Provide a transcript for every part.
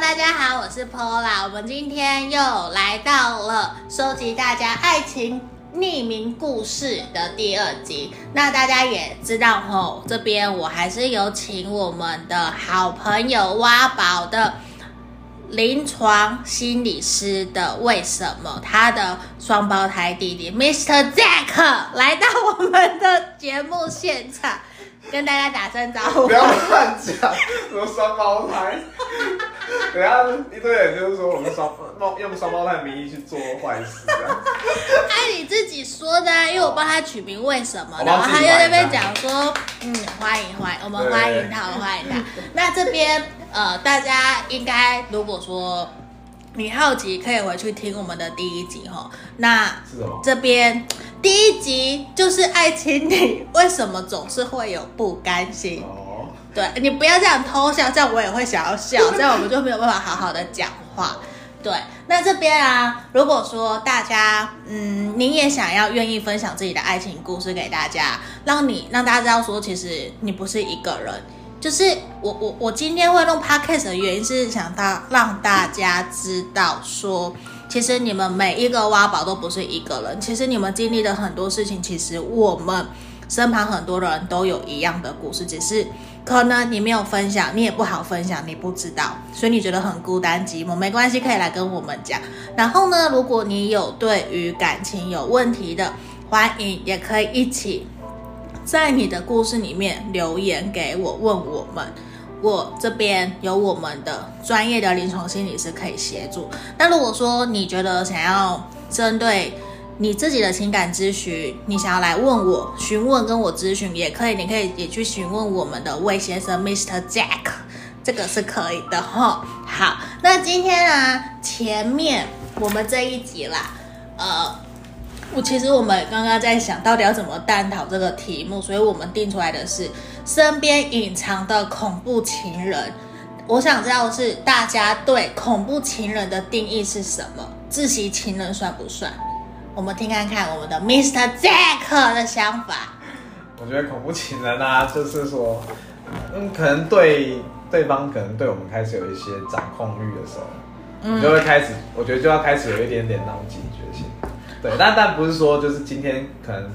大家好，我是 Paula，我们今天又来到了收集大家爱情匿名故事的第二集。那大家也知道吼，这边我还是有请我们的好朋友挖宝的临床心理师的，为什么他的双胞胎弟弟 Mr. Jack 来到我们的节目现场，跟大家打声招呼。不要乱讲，什么双胞胎？等下一堆人就是说我们双用双胞胎的名义去做坏事，这样。哎，你自己说的，因为我帮他取名为什么，然后他又在那边讲说，嗯，欢迎欢迎，我们欢迎他，我们欢迎他。那这边呃，大家应该如果说你好奇，可以回去听我们的第一集哈。那这边第一集就是爱情里 为什么总是会有不甘心？对，你不要这样偷笑，这样我也会想要笑，这样我们就没有办法好好的讲话。对，那这边啊，如果说大家，嗯，你也想要愿意分享自己的爱情故事给大家，让你让大家知道说，其实你不是一个人。就是我我我今天会弄 podcast 的原因是想到让大家知道说，其实你们每一个挖宝都不是一个人，其实你们经历的很多事情，其实我们身旁很多人都有一样的故事，只是。可能你没有分享，你也不好分享，你不知道，所以你觉得很孤单寂寞，没关系，可以来跟我们讲。然后呢，如果你有对于感情有问题的，欢迎也可以一起在你的故事里面留言给我，问我们。我这边有我们的专业的临床心理师可以协助。那如果说你觉得想要针对，你自己的情感咨询，你想要来问我询问跟我咨询也可以，你可以也去询问我们的魏先生 Mr. Jack，这个是可以的哈。好，那今天呢，前面我们这一集啦，呃，我其实我们刚刚在想到底要怎么探讨这个题目，所以我们定出来的是身边隐藏的恐怖情人。我想知道是大家对恐怖情人的定义是什么？窒息情人算不算？我们听看看我们的 Mr. Jack 的想法。我觉得恐怖情人啊，就是说，嗯，可能对对方可能对我们开始有一些掌控欲的时候，嗯，你就会开始，我觉得就要开始有一点点那种警觉性。对，但但不是说就是今天可能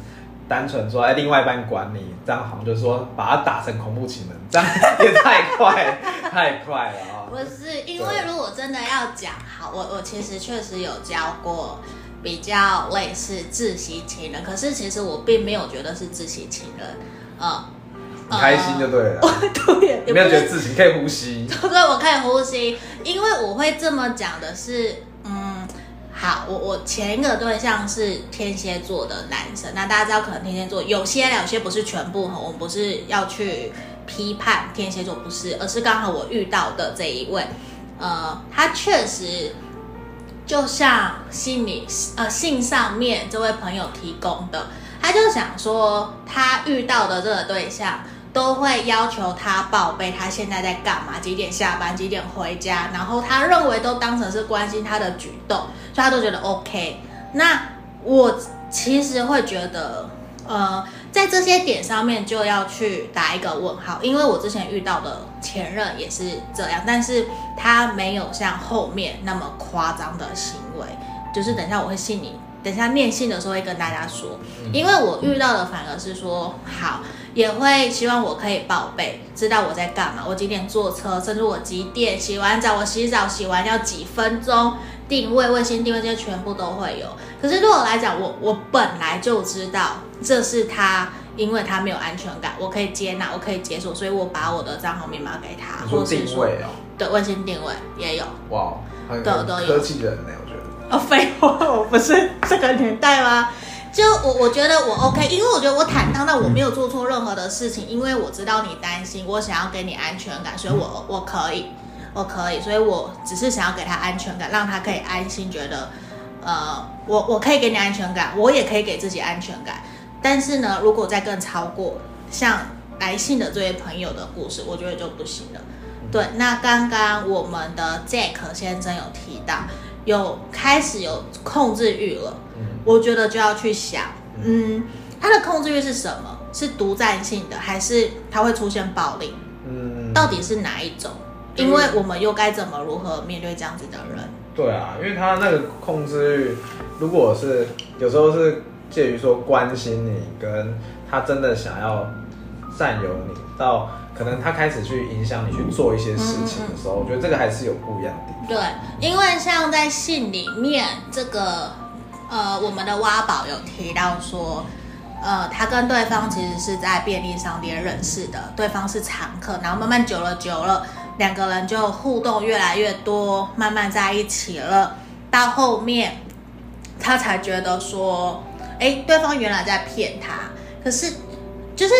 单纯说哎，另外一半管你，这样好像就是说把他打成恐怖情人，这样也太快太快了啊！不是，因为如果真的要讲好，我我其实确实有教过。比较类似窒息情人，可是其实我并没有觉得是窒息情人，呃，你开心就对了，呃、对，有没有觉得自己可以呼吸？对，我可以呼吸，因为我会这么讲的是，嗯，好，我我前一个对象是天蝎座的男生，那大家知道可能天蝎座有些有些不是全部哈，我们不是要去批判天蝎座不是，而是刚好我遇到的这一位，呃，他确实。就像信里呃信上面这位朋友提供的，他就想说他遇到的这个对象都会要求他报备他现在在干嘛，几点下班，几点回家，然后他认为都当成是关心他的举动，所以他都觉得 OK。那我其实会觉得，呃，在这些点上面就要去打一个问号，因为我之前遇到的。前任也是这样，但是他没有像后面那么夸张的行为。就是等一下我会信你，等一下念信的时候会跟大家说。因为我遇到的反而是说，好，也会希望我可以报备，知道我在干嘛，我几点坐车，甚至我几点洗完澡，我洗澡洗完要几分钟，定位、卫星定位这些全部都会有。可是对我来讲，我我本来就知道这是他。因为他没有安全感，我可以接纳，我可以解锁，所以我把我的账号密码给他，或是定位哦，对，卫星定位也有，哇，很科技人呢，哦，废话，我不是这个年代吗？就我我觉得我 OK，因为我觉得我坦荡，那我没有做错任何的事情，因为我知道你担心，我想要给你安全感，所以我我可以，我可以，所以我只是想要给他安全感，让他可以安心，觉得，呃，我我可以给你安全感，我也可以给自己安全感。但是呢，如果再更超过像来信的这位朋友的故事，我觉得就不行了。对，那刚刚我们的 Jack 先生有提到，有开始有控制欲了，我觉得就要去想，嗯，他的控制欲是什么？是独占性的，还是他会出现暴力？嗯，到底是哪一种？因为我们又该怎么如何面对这样子的人？对啊，因为他那个控制欲，如果是有时候是介于说关心你，跟他真的想要占有你，到可能他开始去影响你去做一些事情的时候，我觉得这个还是有不一样的。对，因为像在信里面，这个呃，我们的挖宝有提到说，呃，他跟对方其实是在便利商店认识的，对方是常客，然后慢慢久了久了。两个人就互动越来越多，慢慢在一起了。到后面，他才觉得说，哎，对方原来在骗他。可是，就是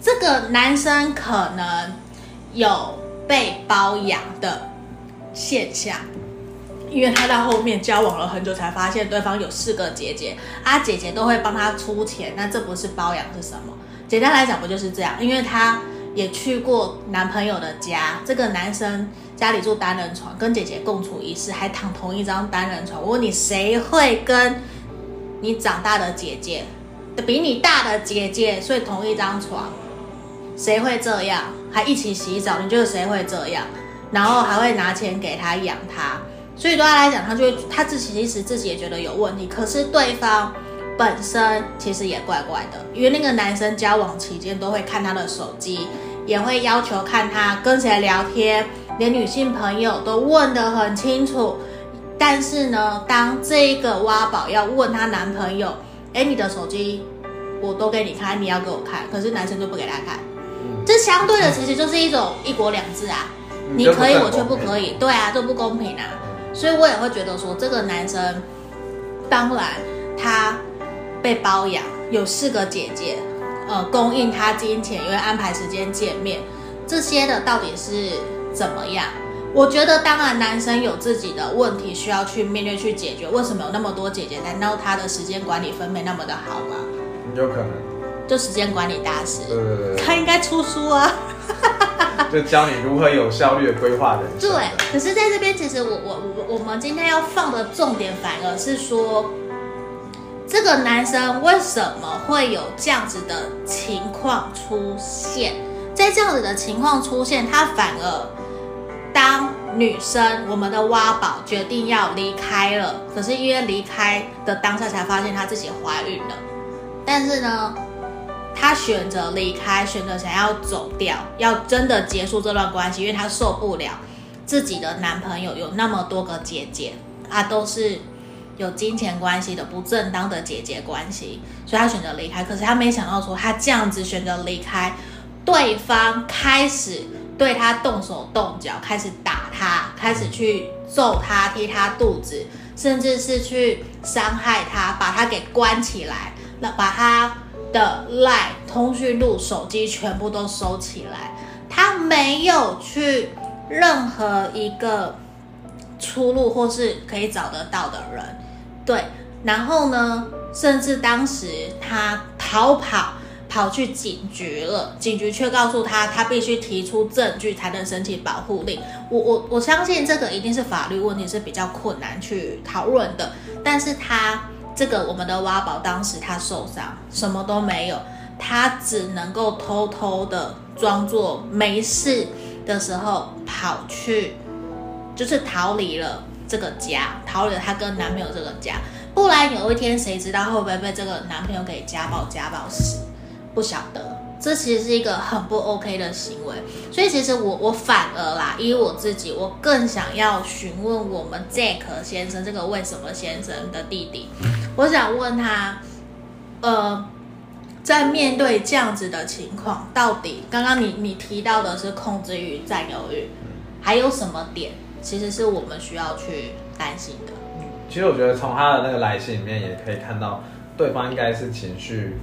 这个男生可能有被包养的现象，因为他到后面交往了很久，才发现对方有四个姐姐，啊，姐姐都会帮他出钱。那这不是包养是什么？简单来讲，不就是这样？因为他。也去过男朋友的家，这个男生家里住单人床，跟姐姐共处一室，还躺同一张单人床。我问你，谁会跟你长大的姐姐，比你大的姐姐睡同一张床？谁会这样？还一起洗澡？你觉得谁会这样？然后还会拿钱给他养他？所以对他来讲，他就会他自己其实自己也觉得有问题，可是对方。本身其实也怪怪的，因为那个男生交往期间都会看他的手机，也会要求看他跟谁聊天，连女性朋友都问得很清楚。但是呢，当这个挖宝要问她男朋友，哎，你的手机我都给你看，你要给我看，可是男生就不给他看。这相对的其实就是一种一国两制啊，你可以我却不可以，对啊，这不公平啊。所以我也会觉得说，这个男生当然他。被包养，有四个姐姐，呃，供应他金钱，因为安排时间见面，这些的到底是怎么样？我觉得，当然，男生有自己的问题需要去面对去解决。为什么有那么多姐姐？难道他的时间管理分配那么的好吗？有可能，就时间管理大师。对对对，他应该出书啊，就教你如何有效率的规划人生。对，可是在这边，其实我我我我们今天要放的重点，反而是说。这个男生为什么会有这样子的情况出现？在这样子的情况出现，他反而当女生，我们的挖宝决定要离开了，可是因为离开的当下才发现她自己怀孕了。但是呢，她选择离开，选择想要走掉，要真的结束这段关系，因为她受不了自己的男朋友有那么多个姐姐，啊，都是。有金钱关系的不正当的姐姐关系，所以他选择离开。可是他没想到说，他这样子选择离开，对方开始对他动手动脚，开始打他，开始去揍他，踢他肚子，甚至是去伤害他，把他给关起来，那把他的赖通讯录、手机全部都收起来。他没有去任何一个出路或是可以找得到的人。对，然后呢，甚至当时他逃跑，跑去警局了，警局却告诉他，他必须提出证据才能申请保护令。我我我相信这个一定是法律问题，是比较困难去讨论的。但是他这个我们的挖宝当时他受伤，什么都没有，他只能够偷偷的装作没事的时候跑去，就是逃离了。这个家逃离了她跟男朋友这个家，不然有一天谁知道会不会被这个男朋友给家暴家暴死？不晓得，这其实是一个很不 OK 的行为。所以其实我我反而啦，以我自己，我更想要询问我们 Jack 先生这个为什么先生的弟弟，我想问他，呃，在面对这样子的情况，到底刚刚你你提到的是控制欲、占有欲，还有什么点？其实是我们需要去担心的。其实我觉得从他的那个来信里面也可以看到，对方应该是情绪，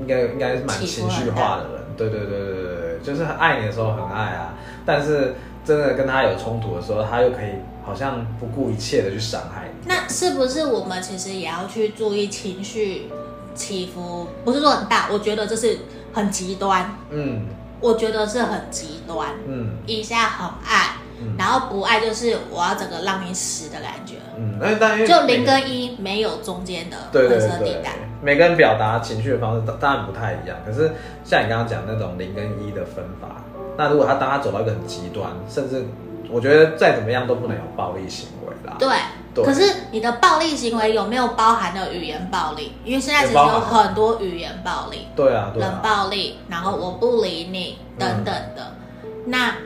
应该应该是蛮情绪化的人。对对对对对对，就是很爱你的时候很爱啊，但是真的跟他有冲突的时候，他又可以好像不顾一切的去伤害你。那是不是我们其实也要去注意情绪起伏？不是说很大，我觉得这是很极端。嗯，我觉得是很极端。嗯，一下很爱。嗯、然后不爱就是我要整个让你死的感觉。嗯，那但就零跟一没有中间的灰色地带。每个人表达情绪的方式当然不太一样，可是像你刚刚讲那种零跟一的分法，那如果他当他走到一个很极端，甚至我觉得再怎么样都不能有暴力行为啦。对。对可是你的暴力行为有没有包含了语言暴力？因为现在其实有很多语言暴力，对啊，冷暴力，然后我不理你等等的。嗯、那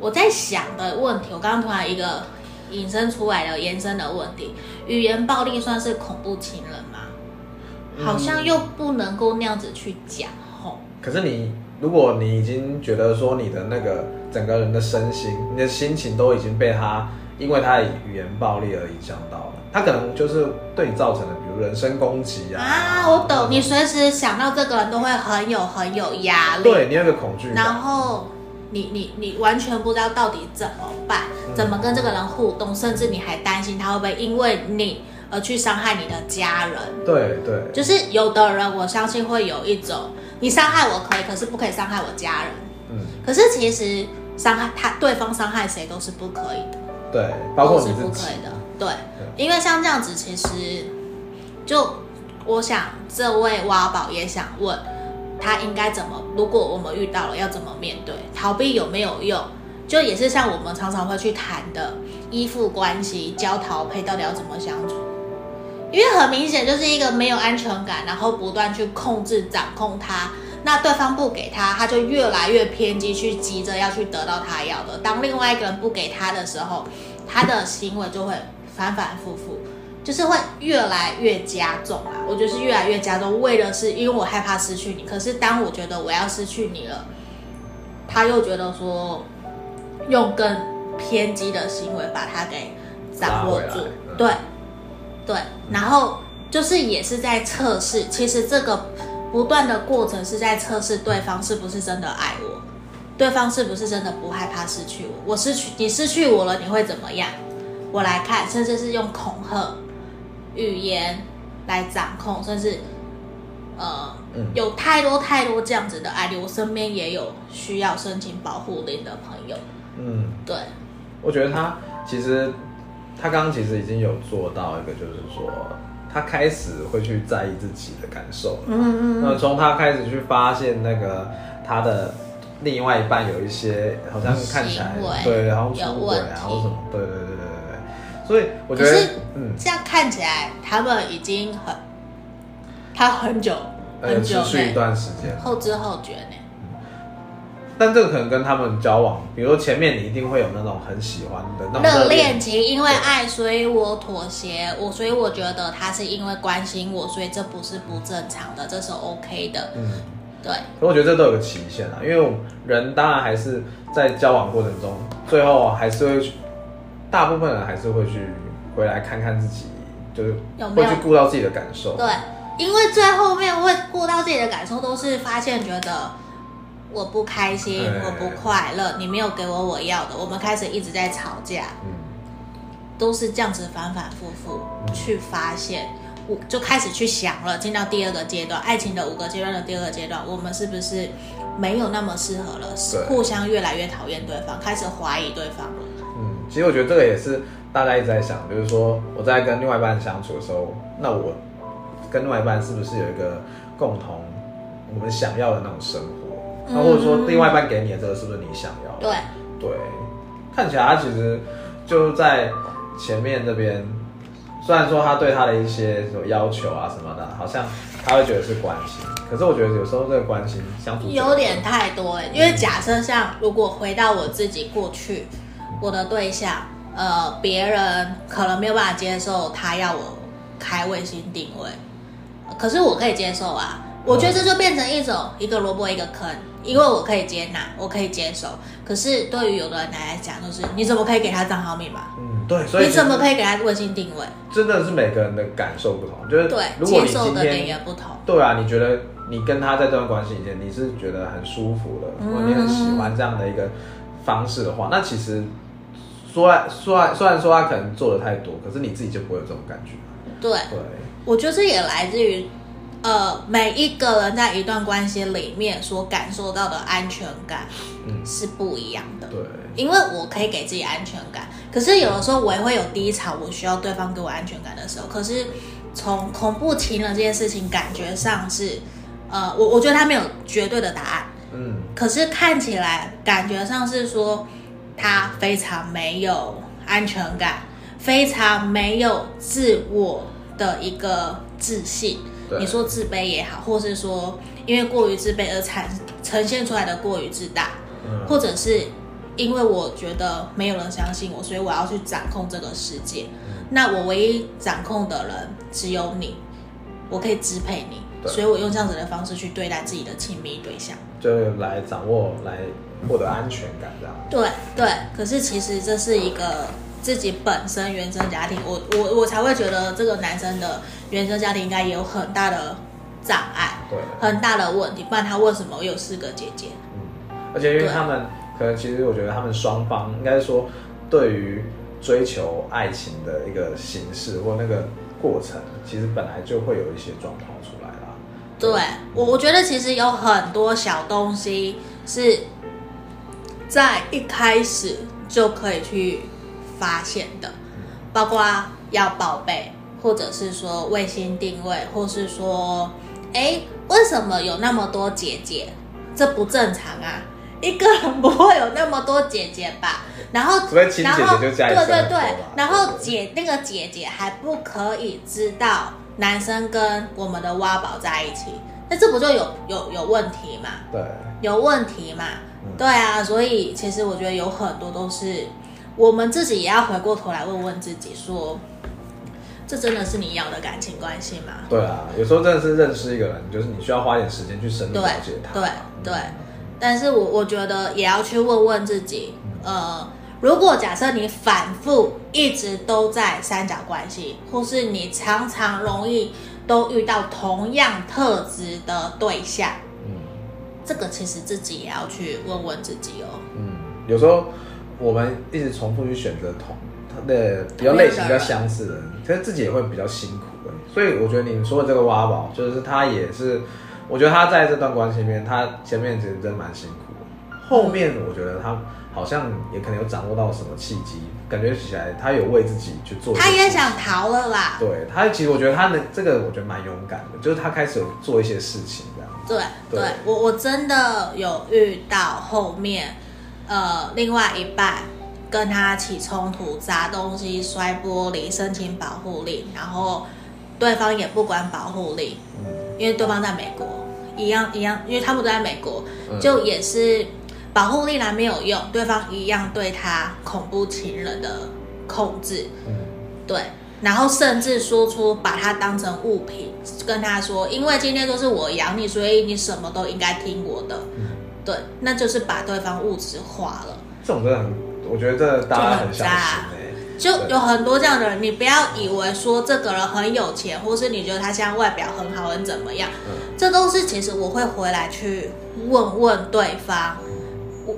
我在想的问题，我刚刚突然一个引申出来的延伸的问题：语言暴力算是恐怖情人吗？嗯、好像又不能够那样子去讲吼。可是你，如果你已经觉得说你的那个整个人的身心，你的心情都已经被他。因为他的语言暴力而影响到了，他可能就是对你造成的，比如人身攻击啊。啊，我懂，你随时想到这个人都会很有很有压力。对，你有个恐惧。然后你你你完全不知道到底怎么办，嗯、怎么跟这个人互动，甚至你还担心他会不会因为你而去伤害你的家人。对对。就是有的人，我相信会有一种，你伤害我可以，可是不可以伤害我家人。嗯。可是其实伤害他，对方伤害谁都是不可以的。对，包括你是不可以的。对，对因为像这样子，其实就我想，这位挖宝也想问他应该怎么，如果我们遇到了要怎么面对？逃避有没有用？就也是像我们常常会去谈的依附关系、焦逃配，到底要怎么相处？因为很明显就是一个没有安全感，然后不断去控制、掌控他。那对方不给他，他就越来越偏激，去急着要去得到他要的。当另外一个人不给他的时候，他的行为就会反反复复，就是会越来越加重啊。我觉得是越来越加重，为的是因为我害怕失去你。可是当我觉得我要失去你了，他又觉得说用更偏激的行为把他给掌握住。对，对，然后就是也是在测试，其实这个。不断的过程是在测试对方是不是真的爱我，对方是不是真的不害怕失去我。我失去你失去我了，你会怎么样？我来看，甚至是用恐吓语言来掌控，甚至呃，嗯、有太多太多这样子的案例。我身边也有需要申请保护令的朋友。嗯，对。我觉得他其实他刚刚其实已经有做到一个，就是说。他开始会去在意自己的感受，嗯嗯，那从他开始去发现那个他的另外一半有一些好像看起来对，然后出轨啊或什么，对对对，所以我觉得嗯，这样看起来他们已经很，他很久很久持续一段时间后知后觉呢。但这个可能跟他们交往，比如说前面你一定会有那种很喜欢的那种热恋期，因为爱，所以我妥协，我所以我觉得他是因为关心我，所以这不是不正常的，这是 OK 的。嗯，对。可我觉得这都有个期限啊，因为人当然还是在交往过程中，最后还是会去，大部分人还是会去回来看看自己，就是会去顾到自己的感受。对，因为最后面会顾到自己的感受，都是发现觉得。我不开心，我不快乐，你没有给我我要的，我们开始一直在吵架，嗯，都是这样子反反复复去发现，我就开始去想了，进到第二个阶段，爱情的五个阶段的第二个阶段，我们是不是没有那么适合了？对互相越来越讨厌对方，开始怀疑对方了。嗯，其实我觉得这个也是大家一直在想，就是说我在跟另外一半相处的时候，那我跟另外一半是不是有一个共同我们想要的那种生活？那或者说，另外一半给你的这个是不是你想要的？对对，看起来他其实就在前面这边，虽然说他对他的一些什么要求啊什么的，好像他会觉得是关心，可是我觉得有时候这个关心相处有点太多哎。因为假设像如果回到我自己过去，我的对象，呃，别人可能没有办法接受他要我开卫星定位，可是我可以接受啊。我觉得这就变成一种一个萝卜一个坑。因为我可以接纳，我可以接受，可是对于有的人来讲，就是你怎么可以给他账号密码？嗯，对，所以你怎么可以给他微信定位？真的是每个人的感受不同，就是对，如果你接受的点也不同。对啊，你觉得你跟他在这段关系里面，你是觉得很舒服的，或、嗯、你很喜欢这样的一个方式的话，那其实说来说来，虽然说他可能做的太多，可是你自己就不会有这种感觉。对，对，我觉得这也来自于呃，每一个人在一段关系里面所感受到的安全感，嗯，是不一样的。对，因为我可以给自己安全感，可是有的时候我也会有低潮，我需要对方给我安全感的时候。可是从恐怖情人这件事情，感觉上是，呃，我我觉得他没有绝对的答案，嗯，可是看起来感觉上是说他非常没有安全感，非常没有自我的一个自信。你说自卑也好，或是说因为过于自卑而产呈现出来的过于自大，嗯，或者是因为我觉得没有人相信我，所以我要去掌控这个世界。嗯，那我唯一掌控的人只有你，我可以支配你，所以我用这样子的方式去对待自己的亲密对象，就来掌握，来获得安全感，这样。对对，可是其实这是一个。自己本身原生家庭，我我我才会觉得这个男生的原生家庭应该也有很大的障碍，对，很大的问题，不然他为什么有四个姐姐？嗯，而且因为他们可能其实我觉得他们双方应该是说，对于追求爱情的一个形式或那个过程，其实本来就会有一些状况出来啦。对，我我觉得其实有很多小东西是在一开始就可以去。发现的，包括要报备，或者是说卫星定位，或是说，哎，为什么有那么多姐姐？这不正常啊！一个人不会有那么多姐姐吧？然后，然后，对对对，然后姐那个姐姐还不可以知道男生跟我们的挖宝在一起，那这不就有有有问题嘛？对，有问题嘛？对啊，所以其实我觉得有很多都是。我们自己也要回过头来问问自己说，说这真的是你要的感情关系吗？对啊，有时候真的是认识一个人，就是你需要花点时间去深入了解他。对对，对，但是我我觉得也要去问问自己，呃，如果假设你反复一直都在三角关系，或是你常常容易都遇到同样特质的对象，嗯，这个其实自己也要去问问自己哦。嗯，有时候。我们一直重复去选择同他的比较类型比较相似的人，其实自己也会比较辛苦的。所以我觉得你说的这个挖宝，就是他也是，我觉得他在这段关系里面，他前面其实真蛮辛苦的。后面我觉得他好像也可能有掌握到什么契机，感觉起来他有为自己去做。他也想逃了啦。对，他其实我觉得他的这个我觉得蛮勇敢的，就是他开始有做一些事情这样。对对，对，我我真的有遇到后面。呃，另外一半跟他起冲突，砸东西、摔玻璃、申请保护令，然后对方也不管保护令，因为对方在美国，一样一样，因为他们都在美国，就也是保护力来没有用，对方一样对他恐怖情人的控制，对，然后甚至说出把他当成物品，跟他说，因为今天都是我养你，所以你什么都应该听我的。对，那就是把对方物质化了。这种真的很，我觉得这大家很小心欸。就有很多这样的人，你不要以为说这个人很有钱，或是你觉得他现在外表很好，很怎么样，嗯，这都是其实我会回来去问问对方。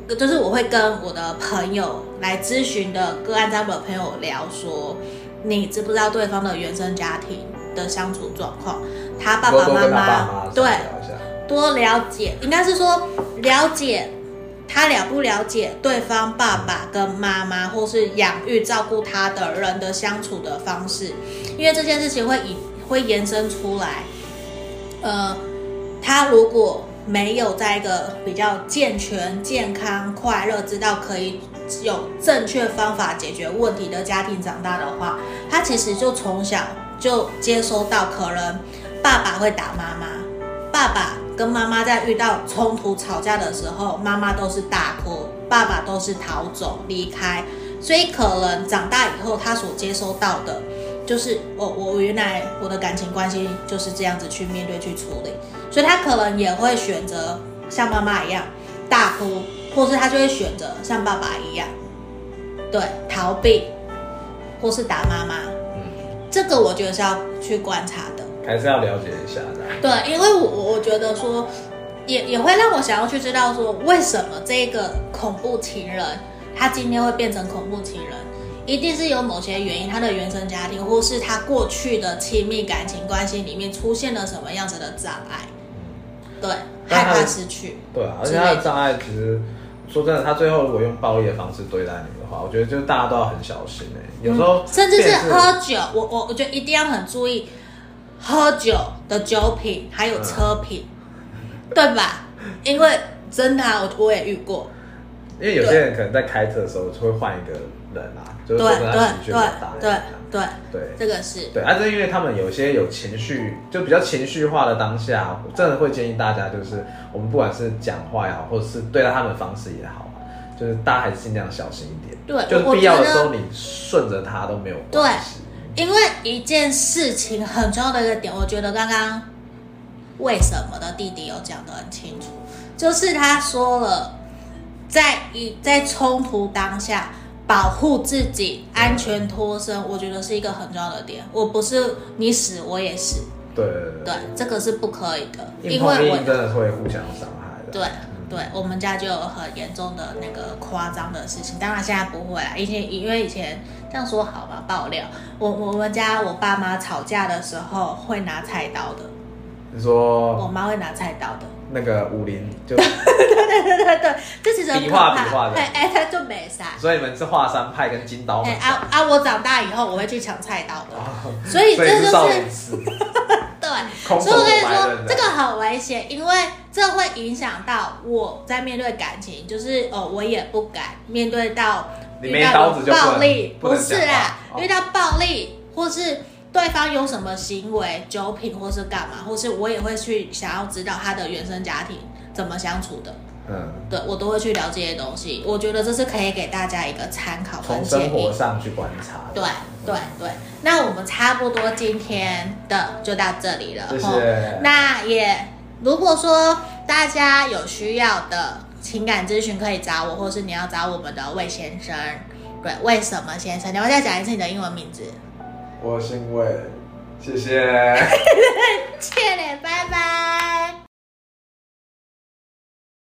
我就是我会跟我的朋友来咨询的个案占卜的朋友聊说，你知不知道对方的原生家庭的相处状况？他爸爸妈妈对。多了解，应该是说了解他了不了解对方爸爸跟妈妈，或是养育照顾他的人的相处的方式，因为这件事情会以会延伸出来。呃，他如果没有在一个比较健全、健康、快乐，知道可以有正确方法解决问题的家庭长大的话，他其实就从小就接收到可能爸爸会打妈妈，爸爸。跟妈妈在遇到冲突吵架的时候，妈妈都是大哭，爸爸都是逃走离开，所以可能长大以后他所接收到的，就是我我原来我的感情关系就是这样子去面对去处理，所以他可能也会选择像妈妈一样大哭，或是他就会选择像爸爸一样，对，逃避，或是打妈妈，嗯，这个我觉得是要去观察的。还是要了解一下的。对，因为我我觉得说，也也会让我想要去知道说，为什么这个恐怖情人他今天会变成恐怖情人？一定是有某些原因，他的原生家庭或是他过去的亲密感情关系里面出现了什么样子的障碍，对，害怕失去，对啊，而且他的。障碍其实说真的，他最后如果用暴力的方式对待你的话，我觉得就大家都要很小心哎、欸，有时候、嗯、甚至是喝酒，我我我觉得一定要很注意喝酒的酒品还有车品，嗯、对吧？因为真的、啊，我我也遇过。因为有些人可能在开车的时候就会换一个人啊，就是跟他情绪比较大，对对对，这个是对，而、啊、是因为他们有些有情绪，就比较情绪化的当下，我真的会建议大家，就是我们不管是讲话也好，或者是对待他们的方式也好，就是大家还是尽量小心一点。对，就是必要的时候你顺着他都没有关系。对，因为一件事情很重要的一个点，我觉得刚刚为什么的弟弟有讲得很清楚，就是他说了。在一在冲突当下，保护自己，安全脱身，我觉得是一个很重要的点。我不是你死我也死，对对对，对，这个是不可以的，因为我真的会互相伤害的。对对，我们家就有很严重的那个夸张的事情，当然现在不会啦。以前因为以前这样说好吧，爆料，我我们家我爸妈吵架的时候会拿菜刀的。你说我妈会拿菜刀的。那个武林就对对对对对，这其实比划比划的，哎，他就没啥。所以你们是华山派跟金刀。派啊啊！我长大以后我会去抢菜刀的，所以这就是对。所以我跟你说，这个很危险，因为这会影响到我在面对感情，就是哦，我也不敢面对到遇到暴力，不是啦，遇到暴力或是。对方有什么行为、酒品，或是干嘛，或是我也会去想要知道他的原生家庭怎么相处的。嗯，对，我都会去聊这些东西。我觉得这是可以给大家一个参考，从生活上去观察。对对对，那我们差不多今天的就到这里了。谢谢。那也如果说大家有需要的情感咨询，可以找我，或是你要找我们的魏先生。对，为什么先生？你要再讲一次你的英文名字。我姓魏谢谢。谢谢拜拜。